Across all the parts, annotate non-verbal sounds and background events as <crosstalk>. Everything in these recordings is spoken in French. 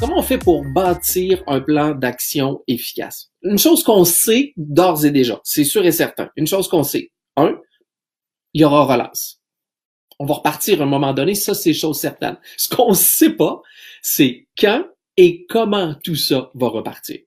Comment on fait pour bâtir un plan d'action efficace? Une chose qu'on sait d'ores et déjà, c'est sûr et certain. Une chose qu'on sait. Un, il y aura relance. On va repartir à un moment donné, ça c'est chose certaine. Ce qu'on ne sait pas, c'est quand et comment tout ça va repartir.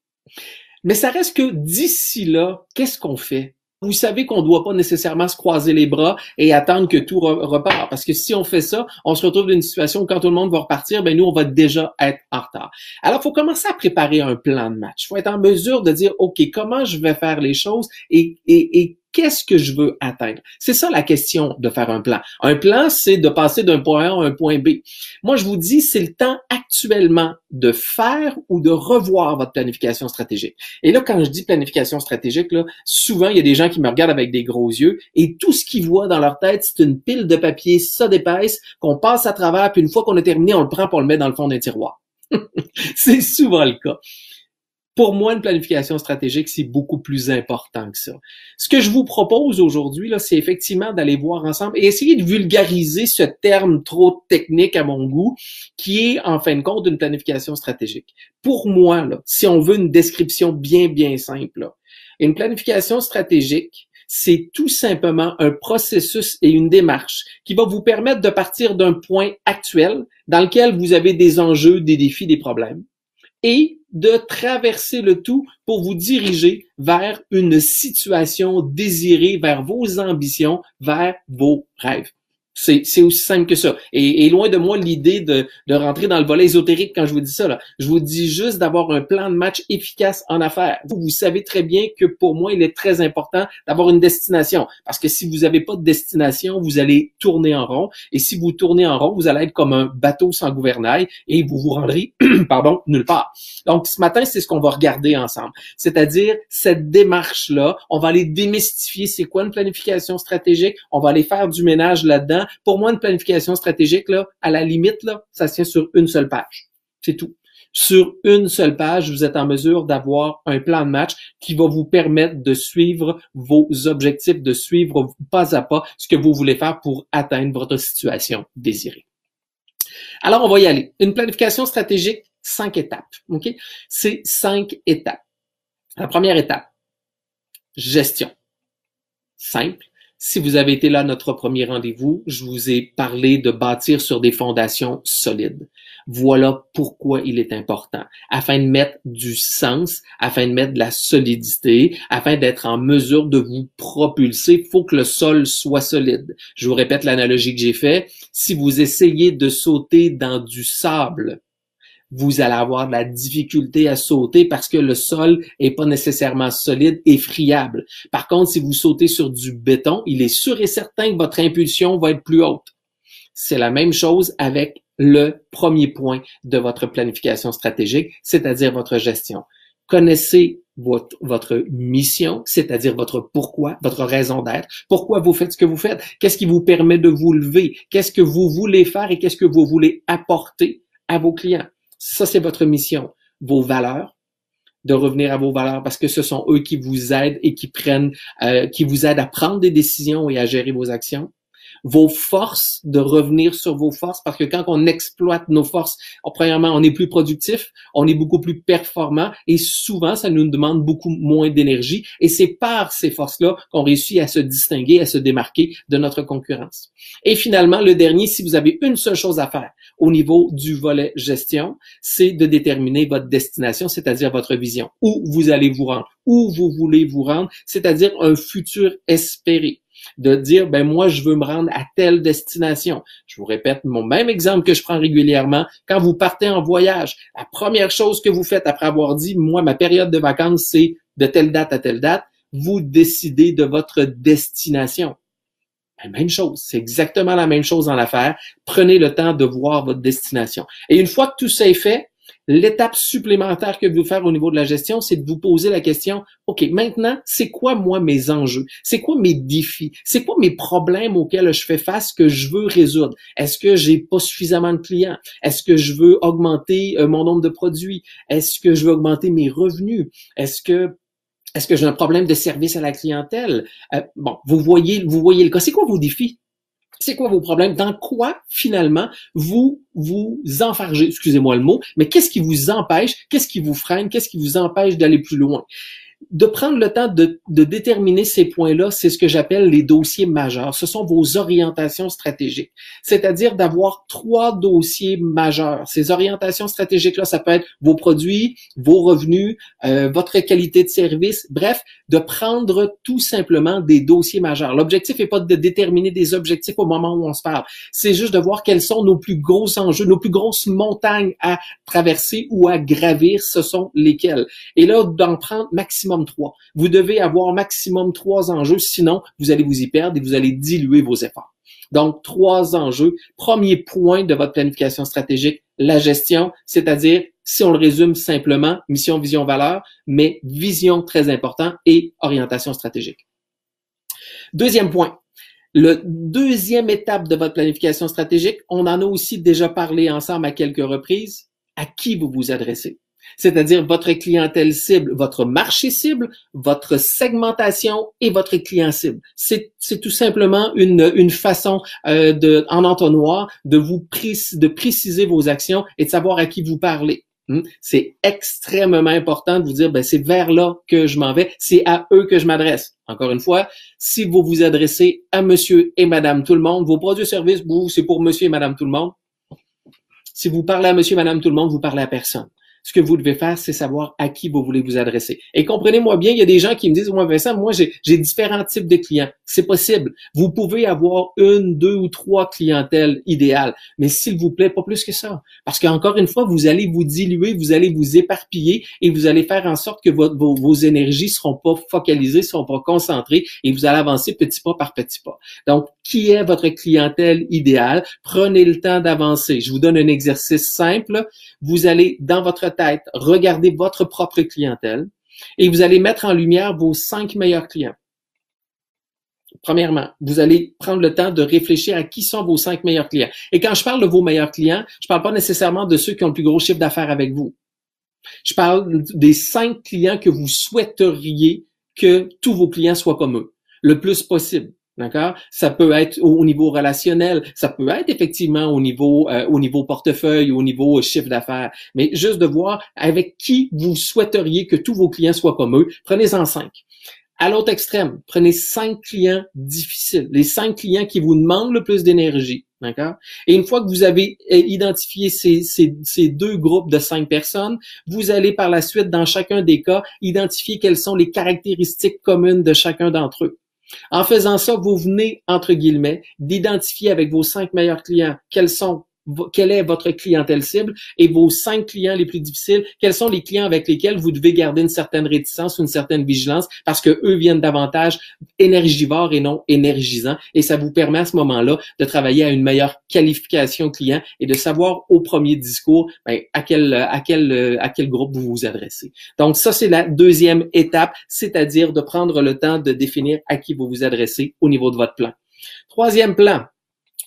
Mais ça reste que d'ici là, qu'est-ce qu'on fait? Vous savez qu'on ne doit pas nécessairement se croiser les bras et attendre que tout repart. Parce que si on fait ça, on se retrouve dans une situation où quand tout le monde va repartir, ben nous, on va déjà être en retard. Alors, il faut commencer à préparer un plan de match. Il faut être en mesure de dire, OK, comment je vais faire les choses et, et, et qu'est-ce que je veux atteindre? C'est ça la question de faire un plan. Un plan, c'est de passer d'un point A à un point B. Moi, je vous dis, c'est le temps actuellement de faire ou de revoir votre planification stratégique. Et là, quand je dis planification stratégique, là, souvent, il y a des gens qui me regardent avec des gros yeux et tout ce qu'ils voient dans leur tête, c'est une pile de papier, ça d'épaisse, qu'on passe à travers, puis une fois qu'on a terminé, on le prend pour le mettre dans le fond d'un tiroir. <laughs> c'est souvent le cas. Pour moi, une planification stratégique, c'est beaucoup plus important que ça. Ce que je vous propose aujourd'hui, là, c'est effectivement d'aller voir ensemble et essayer de vulgariser ce terme trop technique à mon goût, qui est en fin de compte une planification stratégique. Pour moi, là, si on veut une description bien, bien simple, une planification stratégique, c'est tout simplement un processus et une démarche qui va vous permettre de partir d'un point actuel dans lequel vous avez des enjeux, des défis, des problèmes et de traverser le tout pour vous diriger vers une situation désirée, vers vos ambitions, vers vos rêves. C'est, aussi simple que ça. Et, loin de moi l'idée de, de, rentrer dans le volet ésotérique quand je vous dis ça. Là. Je vous dis juste d'avoir un plan de match efficace en affaires. Vous, vous savez très bien que pour moi, il est très important d'avoir une destination. Parce que si vous n'avez pas de destination, vous allez tourner en rond. Et si vous tournez en rond, vous allez être comme un bateau sans gouvernail et vous vous rendrez, <clears throat> pardon, nulle part. Donc ce matin, c'est ce qu'on va regarder ensemble. C'est-à-dire cette démarche-là, on va aller démystifier c'est quoi une planification stratégique. On va aller faire du ménage là-dedans pour moi, une planification stratégique, là, à la limite, là, ça se tient sur une seule page. C'est tout. Sur une seule page, vous êtes en mesure d'avoir un plan de match qui va vous permettre de suivre vos objectifs, de suivre pas à pas ce que vous voulez faire pour atteindre votre situation désirée. Alors, on va y aller. Une planification stratégique, cinq étapes. OK? C'est cinq étapes. La première étape, gestion. Simple, si vous avez été là notre premier rendez-vous, je vous ai parlé de bâtir sur des fondations solides. Voilà pourquoi il est important. Afin de mettre du sens, afin de mettre de la solidité, afin d'être en mesure de vous propulser, il faut que le sol soit solide. Je vous répète l'analogie que j'ai faite. Si vous essayez de sauter dans du sable, vous allez avoir de la difficulté à sauter parce que le sol est pas nécessairement solide et friable. Par contre, si vous sautez sur du béton, il est sûr et certain que votre impulsion va être plus haute. C'est la même chose avec le premier point de votre planification stratégique, c'est-à-dire votre gestion. Connaissez votre, votre mission, c'est-à-dire votre pourquoi, votre raison d'être, pourquoi vous faites ce que vous faites, qu'est-ce qui vous permet de vous lever, qu'est-ce que vous voulez faire et qu'est-ce que vous voulez apporter à vos clients? Ça, c'est votre mission. Vos valeurs, de revenir à vos valeurs parce que ce sont eux qui vous aident et qui prennent, euh, qui vous aident à prendre des décisions et à gérer vos actions. Vos forces, de revenir sur vos forces, parce que quand on exploite nos forces, premièrement, on est plus productif, on est beaucoup plus performant, et souvent, ça nous demande beaucoup moins d'énergie, et c'est par ces forces-là qu'on réussit à se distinguer, à se démarquer de notre concurrence. Et finalement, le dernier, si vous avez une seule chose à faire au niveau du volet gestion, c'est de déterminer votre destination, c'est-à-dire votre vision, où vous allez vous rendre, où vous voulez vous rendre, c'est-à-dire un futur espéré de dire ben moi je veux me rendre à telle destination. Je vous répète mon même exemple que je prends régulièrement quand vous partez en voyage, la première chose que vous faites après avoir dit moi ma période de vacances c'est de telle date à telle date, vous décidez de votre destination. Ben, même chose, c'est exactement la même chose dans l'affaire. Prenez le temps de voir votre destination. Et une fois que tout ça est fait, L'étape supplémentaire que vous faire au niveau de la gestion, c'est de vous poser la question, OK, maintenant, c'est quoi, moi, mes enjeux? C'est quoi mes défis? C'est quoi mes problèmes auxquels je fais face que je veux résoudre? Est-ce que j'ai pas suffisamment de clients? Est-ce que je veux augmenter euh, mon nombre de produits? Est-ce que je veux augmenter mes revenus? Est-ce que est-ce que j'ai un problème de service à la clientèle? Euh, bon, vous voyez, vous voyez le cas. C'est quoi vos défis? C'est quoi vos problèmes? Dans quoi, finalement, vous vous enfargez, excusez-moi le mot, mais qu'est-ce qui vous empêche, qu'est-ce qui vous freine, qu'est-ce qui vous empêche d'aller plus loin? De prendre le temps de, déterminer ces points-là, c'est ce que j'appelle les dossiers majeurs. Ce sont vos orientations stratégiques. C'est-à-dire d'avoir trois dossiers majeurs. Ces orientations stratégiques-là, ça peut être vos produits, vos revenus, euh, votre qualité de service, bref, de prendre tout simplement des dossiers majeurs. L'objectif n'est pas de déterminer des objectifs au moment où on se parle. C'est juste de voir quels sont nos plus gros enjeux, nos plus grosses montagnes à traverser ou à gravir, ce sont lesquels. Et là, d'en prendre maximum trois. Vous devez avoir maximum trois enjeux, sinon vous allez vous y perdre et vous allez diluer vos efforts. Donc, trois enjeux. Premier point de votre planification stratégique, la gestion, c'est-à-dire, si on le résume simplement, mission, vision, valeur, mais vision très important et orientation stratégique. Deuxième point. Le deuxième étape de votre planification stratégique, on en a aussi déjà parlé ensemble à quelques reprises, à qui vous vous adressez? C'est-à-dire votre clientèle cible, votre marché cible, votre segmentation et votre client cible. C'est, tout simplement une, façon euh, de, en entonnoir de vous de préciser vos actions et de savoir à qui vous parlez. Hmm? C'est extrêmement important de vous dire, ben, c'est vers là que je m'en vais, c'est à eux que je m'adresse. Encore une fois, si vous vous adressez à monsieur et madame tout le monde, vos produits et services, vous, c'est pour monsieur et madame tout le monde. Si vous parlez à monsieur et madame tout le monde, vous parlez à personne. Ce que vous devez faire, c'est savoir à qui vous voulez vous adresser. Et comprenez-moi bien, il y a des gens qui me disent, moi Vincent, moi j'ai différents types de clients. C'est possible. Vous pouvez avoir une, deux ou trois clientèles idéales, mais s'il vous plaît, pas plus que ça. Parce qu'encore une fois, vous allez vous diluer, vous allez vous éparpiller et vous allez faire en sorte que vos, vos énergies seront pas focalisées, seront pas concentrées et vous allez avancer petit pas par petit pas. Donc, qui est votre clientèle idéale? Prenez le temps d'avancer. Je vous donne un exercice simple. Vous allez dans votre tête regarder votre propre clientèle et vous allez mettre en lumière vos cinq meilleurs clients. Premièrement, vous allez prendre le temps de réfléchir à qui sont vos cinq meilleurs clients. Et quand je parle de vos meilleurs clients, je parle pas nécessairement de ceux qui ont le plus gros chiffre d'affaires avec vous. Je parle des cinq clients que vous souhaiteriez que tous vos clients soient comme eux, le plus possible. D'accord? Ça peut être au, niveau relationnel, ça peut être effectivement au niveau euh, au niveau portefeuille, au niveau chiffre d'affaires, mais juste de voir avec qui vous souhaiteriez que tous vos clients soient comme eux, prenez-en cinq. À l'autre extrême, prenez cinq clients difficiles, les cinq clients qui vous demandent le plus d'énergie. D'accord? Et une fois que vous avez euh, identifié ces, ces, deux groupes de cinq personnes, vous allez par la suite, dans chacun des cas, identifier quelles sont les caractéristiques communes de chacun d'entre eux. En faisant ça, vous venez, entre guillemets, d'identifier avec vos cinq meilleurs clients quels sont quelle est votre clientèle cible et vos cinq clients les plus difficiles, quels sont les clients avec lesquels vous devez garder une certaine réticence ou une certaine vigilance? Parce que eux viennent davantage énergivores et non énergisants et ça vous permet à ce moment-là de travailler à une meilleure qualification client et de savoir au premier discours ben, à quel à quel à quel groupe vous vous adressez. Donc ça c'est la deuxième étape, c'est-à-dire de prendre le temps de définir à qui vous vous adressez au niveau de votre plan. Troisième plan,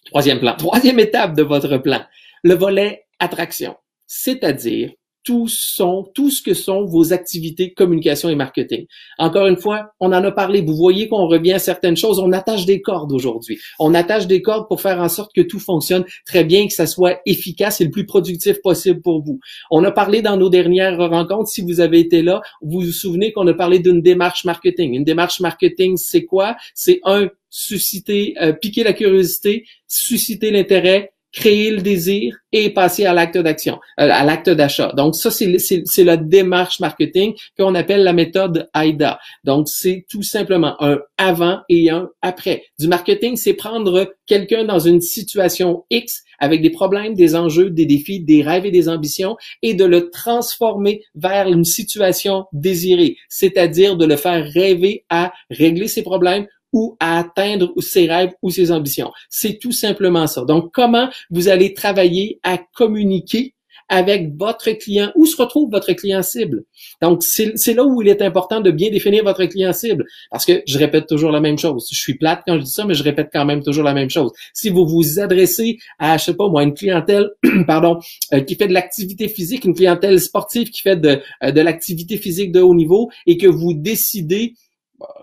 Troisième plan, troisième étape de votre plan, le volet attraction. C'est-à-dire, tout ce que sont vos activités communication et marketing. Encore une fois, on en a parlé. Vous voyez qu'on revient à certaines choses. On attache des cordes aujourd'hui. On attache des cordes pour faire en sorte que tout fonctionne très bien, que ça soit efficace et le plus productif possible pour vous. On a parlé dans nos dernières rencontres. Si vous avez été là, vous vous souvenez qu'on a parlé d'une démarche marketing. Une démarche marketing, c'est quoi? C'est un, susciter, euh, piquer la curiosité, susciter l'intérêt, créer le désir et passer à l'acte d'action, euh, à l'acte d'achat. Donc ça, c'est la démarche marketing qu'on appelle la méthode AIDA. Donc c'est tout simplement un avant et un après. Du marketing, c'est prendre quelqu'un dans une situation X avec des problèmes, des enjeux, des défis, des rêves et des ambitions et de le transformer vers une situation désirée, c'est-à-dire de le faire rêver à régler ses problèmes ou à atteindre ses rêves ou ses ambitions. C'est tout simplement ça. Donc, comment vous allez travailler à communiquer avec votre client, où se retrouve votre client cible? Donc, c'est là où il est important de bien définir votre client cible. Parce que je répète toujours la même chose. Je suis plate quand je dis ça, mais je répète quand même toujours la même chose. Si vous vous adressez à, je sais pas moi, une clientèle, <clears throat> pardon, euh, qui fait de l'activité physique, une clientèle sportive qui fait de, euh, de l'activité physique de haut niveau et que vous décidez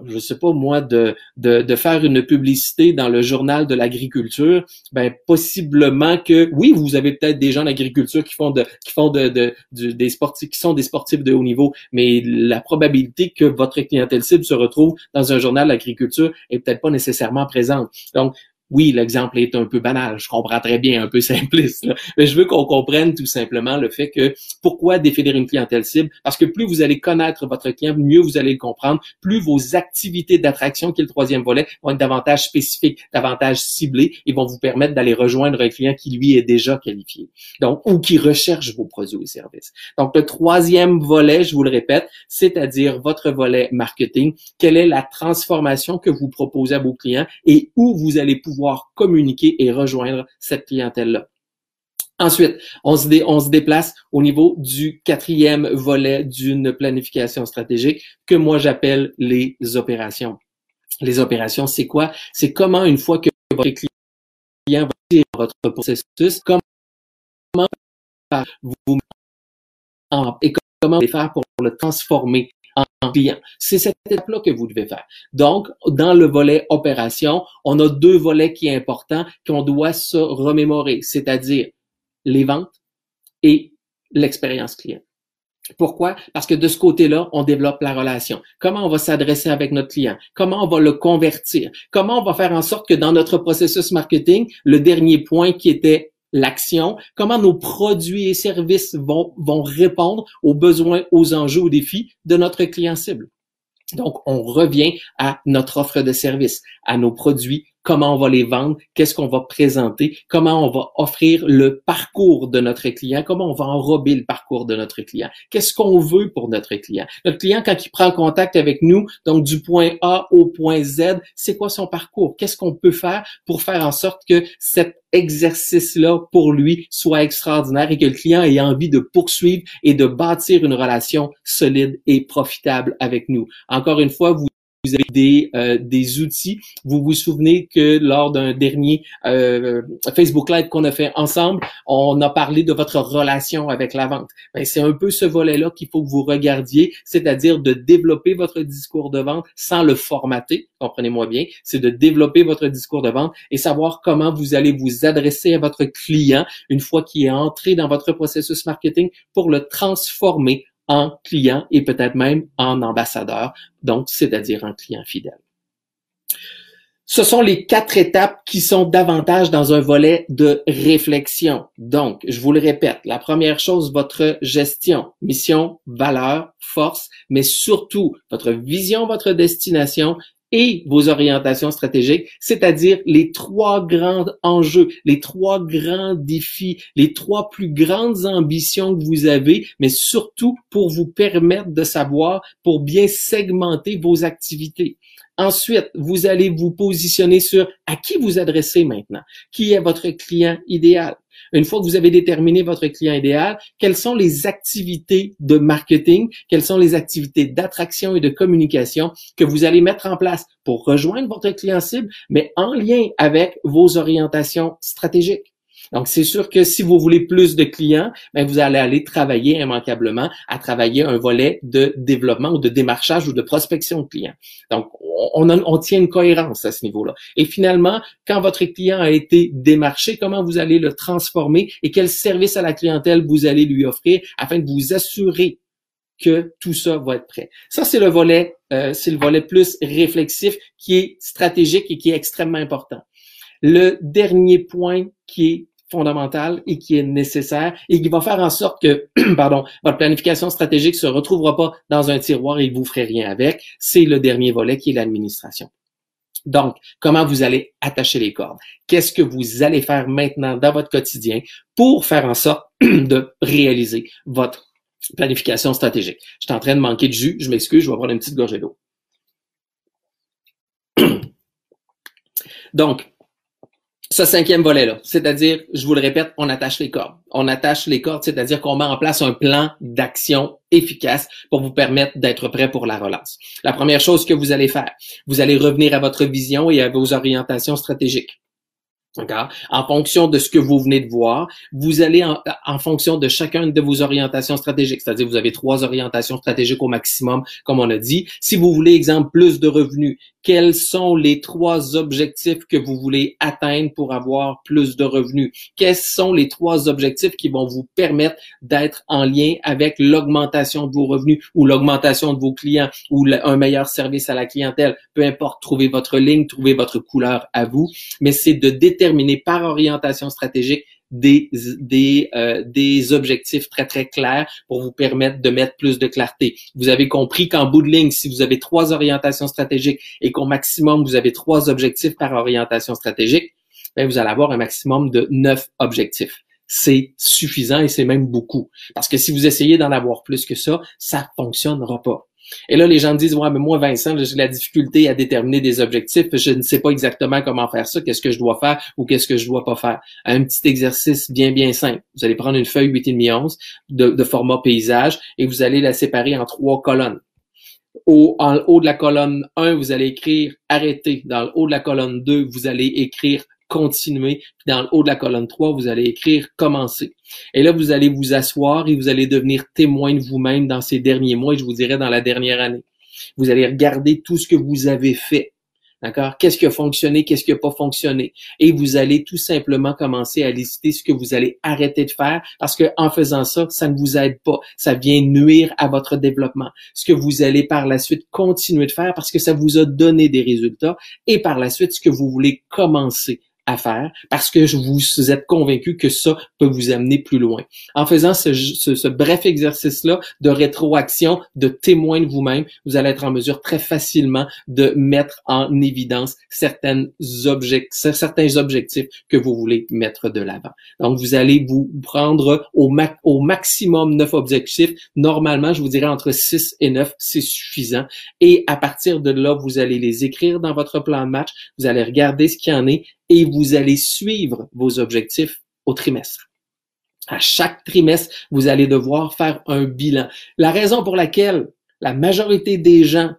je sais pas moi, de, de, de, faire une publicité dans le journal de l'agriculture, ben possiblement que oui, vous avez peut-être des gens d'agriculture qui font de qui font de, de, des sportifs qui sont des sportifs de haut niveau, mais la probabilité que votre clientèle cible se retrouve dans un journal d'agriculture est peut-être pas nécessairement présente. Donc oui, l'exemple est un peu banal, je comprends très bien, un peu <laughs> simpliste, mais je veux qu'on comprenne tout simplement le fait que pourquoi définir une clientèle cible, parce que plus vous allez connaître votre client, mieux vous allez le comprendre, plus vos activités d'attraction, qui est le troisième volet, vont être davantage spécifiques, davantage ciblées et vont vous permettre d'aller rejoindre un client qui lui est déjà qualifié, donc ou qui recherche vos produits ou services. Donc le troisième volet, je vous le répète, c'est-à-dire votre volet marketing, quelle est la transformation que vous proposez à vos clients et où vous allez pouvoir communiquer et rejoindre cette clientèle-là. Ensuite, on se, déplace au niveau du quatrième volet d'une planification stratégique que moi j'appelle les opérations. Les opérations, c'est quoi? C'est comment une fois que votre client va votre processus, comment vous et comment vous faire pour le transformer en client. C'est cette étape-là que vous devez faire. Donc, dans le volet opération, on a deux volets qui sont importants qu'on doit se remémorer, c'est-à-dire les ventes et l'expérience client. Pourquoi? Parce que de ce côté-là, on développe la relation. Comment on va s'adresser avec notre client? Comment on va le convertir? Comment on va faire en sorte que dans notre processus marketing, le dernier point qui était l'action, comment nos produits et services vont, vont répondre aux besoins, aux enjeux, aux défis de notre client cible. Donc, on revient à notre offre de service, à nos produits, comment on va les vendre, qu'est-ce qu'on va présenter, comment on va offrir le parcours de notre client, comment on va enrober le parcours de notre client, qu'est-ce qu'on veut pour notre client. Notre client, quand il prend contact avec nous, donc du point A au point Z, c'est quoi son parcours? Qu'est-ce qu'on peut faire pour faire en sorte que cet exercice-là pour lui soit extraordinaire et que le client ait envie de poursuivre et de bâtir une relation solide et profitable avec nous? Encore une fois, vous vous avez des, euh, des outils. Vous vous souvenez que lors d'un dernier euh, Facebook Live qu'on a fait ensemble, on a parlé de votre relation avec la vente. Ben, c'est un peu ce volet-là qu'il faut que vous regardiez, c'est-à-dire de développer votre discours de vente sans le formater, comprenez-moi bien, c'est de développer votre discours de vente et savoir comment vous allez vous adresser à votre client une fois qu'il est entré dans votre processus marketing pour le transformer en client et peut-être même en ambassadeur, donc c'est-à-dire un client fidèle. Ce sont les quatre étapes qui sont davantage dans un volet de réflexion. Donc, je vous le répète, la première chose, votre gestion, mission, valeur, force, mais surtout votre vision, votre destination et vos orientations stratégiques, c'est-à-dire les trois grands enjeux, les trois grands défis, les trois plus grandes ambitions que vous avez, mais surtout pour vous permettre de savoir, pour bien segmenter vos activités. Ensuite, vous allez vous positionner sur à qui vous adressez maintenant, qui est votre client idéal. Une fois que vous avez déterminé votre client idéal, quelles sont les activités de marketing, quelles sont les activités d'attraction et de communication que vous allez mettre en place pour rejoindre votre client cible, mais en lien avec vos orientations stratégiques? Donc, c'est sûr que si vous voulez plus de clients, ben, vous allez aller travailler immanquablement à travailler un volet de développement ou de démarchage ou de prospection de clients. Donc, on, on tient une cohérence à ce niveau-là. Et finalement, quand votre client a été démarché, comment vous allez le transformer et quel service à la clientèle vous allez lui offrir afin de vous assurer que tout ça va être prêt? Ça, c'est le volet, euh, c'est le volet plus réflexif qui est stratégique et qui est extrêmement important. Le dernier point qui est fondamental et qui est nécessaire et qui va faire en sorte que, <clears throat> pardon, votre planification stratégique se retrouvera pas dans un tiroir et vous ferez rien avec, c'est le dernier volet qui est l'administration. Donc, comment vous allez attacher les cordes? Qu'est-ce que vous allez faire maintenant dans votre quotidien pour faire en sorte <clears throat> de réaliser votre planification stratégique? Je suis en train de manquer de jus, je m'excuse, je vais prendre une petite gorgée d'eau. <clears throat> Donc, ce cinquième volet-là, c'est-à-dire, je vous le répète, on attache les cordes. On attache les cordes, c'est-à-dire qu'on met en place un plan d'action efficace pour vous permettre d'être prêt pour la relance. La première chose que vous allez faire, vous allez revenir à votre vision et à vos orientations stratégiques. En fonction de ce que vous venez de voir, vous allez en, en fonction de chacune de vos orientations stratégiques, c'est-à-dire vous avez trois orientations stratégiques au maximum, comme on a dit. Si vous voulez, exemple, plus de revenus, quels sont les trois objectifs que vous voulez atteindre pour avoir plus de revenus? Quels sont les trois objectifs qui vont vous permettre d'être en lien avec l'augmentation de vos revenus ou l'augmentation de vos clients ou un meilleur service à la clientèle? Peu importe, trouvez votre ligne, trouvez votre couleur à vous, mais c'est de déterminer par orientation stratégique des, des, euh, des objectifs très, très clairs pour vous permettre de mettre plus de clarté. Vous avez compris qu'en bout de ligne, si vous avez trois orientations stratégiques et qu'au maximum, vous avez trois objectifs par orientation stratégique, bien, vous allez avoir un maximum de neuf objectifs c'est suffisant et c'est même beaucoup. Parce que si vous essayez d'en avoir plus que ça, ça fonctionnera pas. Et là, les gens disent, ouais, mais moi, Vincent, j'ai la difficulté à déterminer des objectifs. Je ne sais pas exactement comment faire ça, qu'est-ce que je dois faire ou qu'est-ce que je dois pas faire? Un petit exercice bien, bien simple. Vous allez prendre une feuille 8,5 11 de, de format paysage et vous allez la séparer en trois colonnes. Au, en haut de la colonne 1, vous allez écrire arrêter. Dans le haut de la colonne 2, vous allez écrire continuer. dans le haut de la colonne 3, vous allez écrire commencer. Et là, vous allez vous asseoir et vous allez devenir témoin de vous-même dans ces derniers mois et je vous dirais dans la dernière année. Vous allez regarder tout ce que vous avez fait. D'accord? Qu'est-ce qui a fonctionné, qu'est-ce qui n'a pas fonctionné? Et vous allez tout simplement commencer à lister ce que vous allez arrêter de faire parce que en faisant ça, ça ne vous aide pas. Ça vient nuire à votre développement. Ce que vous allez par la suite continuer de faire parce que ça vous a donné des résultats et par la suite, ce que vous voulez commencer à faire parce que vous êtes convaincu que ça peut vous amener plus loin. En faisant ce, ce, bref exercice-là de rétroaction, de témoin de vous-même, vous allez être en mesure très facilement de mettre en évidence certains objectifs que vous voulez mettre de l'avant. Donc, vous allez vous prendre au, au maximum neuf objectifs. Normalement, je vous dirais entre 6 et 9, c'est suffisant. Et à partir de là, vous allez les écrire dans votre plan de match. Vous allez regarder ce qu'il y en est et vous allez suivre vos objectifs au trimestre. À chaque trimestre, vous allez devoir faire un bilan. La raison pour laquelle la majorité des gens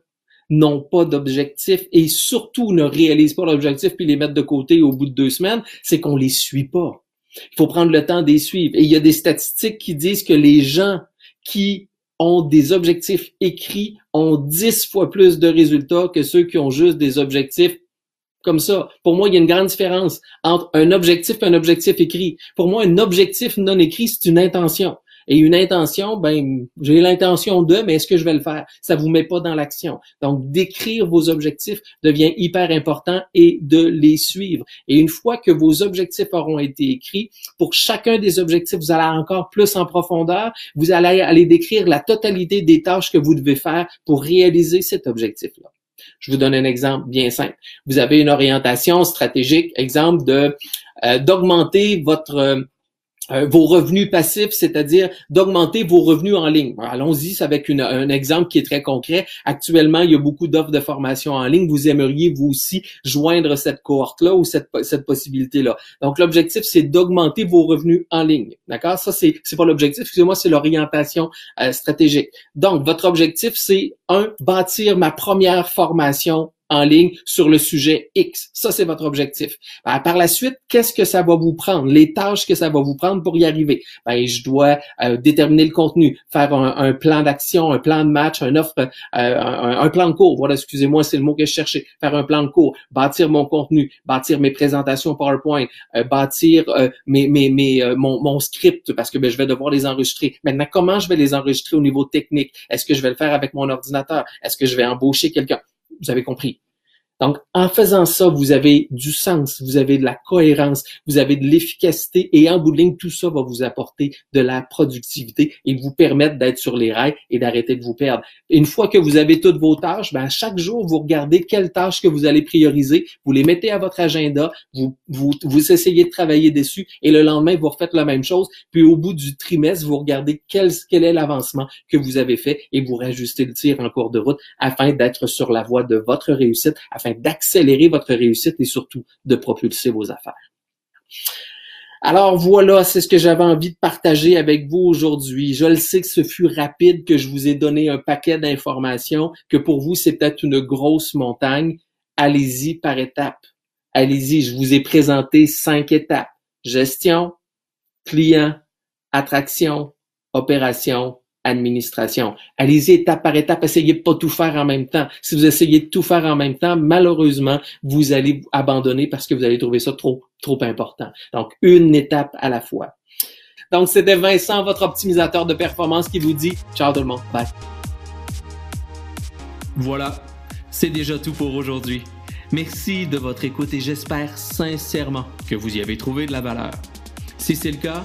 n'ont pas d'objectif et surtout ne réalisent pas l'objectif puis les mettent de côté au bout de deux semaines, c'est qu'on les suit pas. Il faut prendre le temps les suivre. Et il y a des statistiques qui disent que les gens qui ont des objectifs écrits ont dix fois plus de résultats que ceux qui ont juste des objectifs comme ça. Pour moi, il y a une grande différence entre un objectif et un objectif écrit. Pour moi, un objectif non écrit, c'est une intention. Et une intention, ben, j'ai l'intention de, mais est-ce que je vais le faire? Ça vous met pas dans l'action. Donc, d'écrire vos objectifs devient hyper important et de les suivre. Et une fois que vos objectifs auront été écrits, pour chacun des objectifs, vous allez encore plus en profondeur. Vous allez aller décrire la totalité des tâches que vous devez faire pour réaliser cet objectif-là. Je vous donne un exemple bien simple. Vous avez une orientation stratégique, exemple de euh, d'augmenter votre euh, euh, vos revenus passifs, c'est-à-dire d'augmenter vos revenus en ligne. Allons-y avec un exemple qui est très concret. Actuellement, il y a beaucoup d'offres de formation en ligne. Vous aimeriez vous aussi joindre cette cohorte-là ou cette, cette possibilité-là. Donc, l'objectif, c'est d'augmenter vos revenus en ligne. D'accord? Ça, c'est, c'est pas l'objectif. Excusez-moi, c'est l'orientation stratégique. Donc, votre objectif, c'est un, bâtir ma première formation en ligne sur le sujet X. Ça, c'est votre objectif. Ben, par la suite, qu'est-ce que ça va vous prendre? Les tâches que ça va vous prendre pour y arriver? Ben, je dois euh, déterminer le contenu, faire un, plan d'action, un plan de match, un offre, euh, un, plan de cours. Voilà, excusez-moi, c'est le mot que je cherchais. Faire un plan de cours, bâtir mon contenu, bâtir mes présentations PowerPoint, euh, bâtir mes, mes, mes, mon, mon script parce que ben, je vais devoir les enregistrer. Maintenant, comment je vais les enregistrer au niveau technique? Est-ce que je vais le faire avec mon ordinateur? Est-ce que je vais embaucher quelqu'un? Vous avez compris. Donc, en faisant ça, vous avez du sens, vous avez de la cohérence, vous avez de l'efficacité et en bout de ligne, tout ça va vous apporter de la productivité et vous permettre d'être sur les rails et d'arrêter de vous perdre. Une fois que vous avez toutes vos tâches, ben, chaque jour, vous regardez quelles tâches que vous allez prioriser, vous les mettez à votre agenda, vous, vous, vous essayez de travailler dessus et le lendemain, vous refaites la même chose. Puis au bout du trimestre, vous regardez quel, quel est l'avancement que vous avez fait et vous rajustez le tir en cours de route afin d'être sur la voie de votre réussite, afin d'accélérer votre réussite et surtout de propulser vos affaires. Alors voilà, c'est ce que j'avais envie de partager avec vous aujourd'hui. Je le sais que ce fut rapide, que je vous ai donné un paquet d'informations, que pour vous c'est peut-être une grosse montagne. Allez-y par étapes. Allez-y, je vous ai présenté cinq étapes. Gestion, client, attraction, opération, administration. Allez-y étape par étape, essayez de pas tout faire en même temps. Si vous essayez de tout faire en même temps, malheureusement, vous allez abandonner parce que vous allez trouver ça trop, trop important. Donc, une étape à la fois. Donc, c'était Vincent, votre optimisateur de performance qui vous dit ciao tout le monde. Bye. Voilà, c'est déjà tout pour aujourd'hui. Merci de votre écoute et j'espère sincèrement que vous y avez trouvé de la valeur. Si c'est le cas,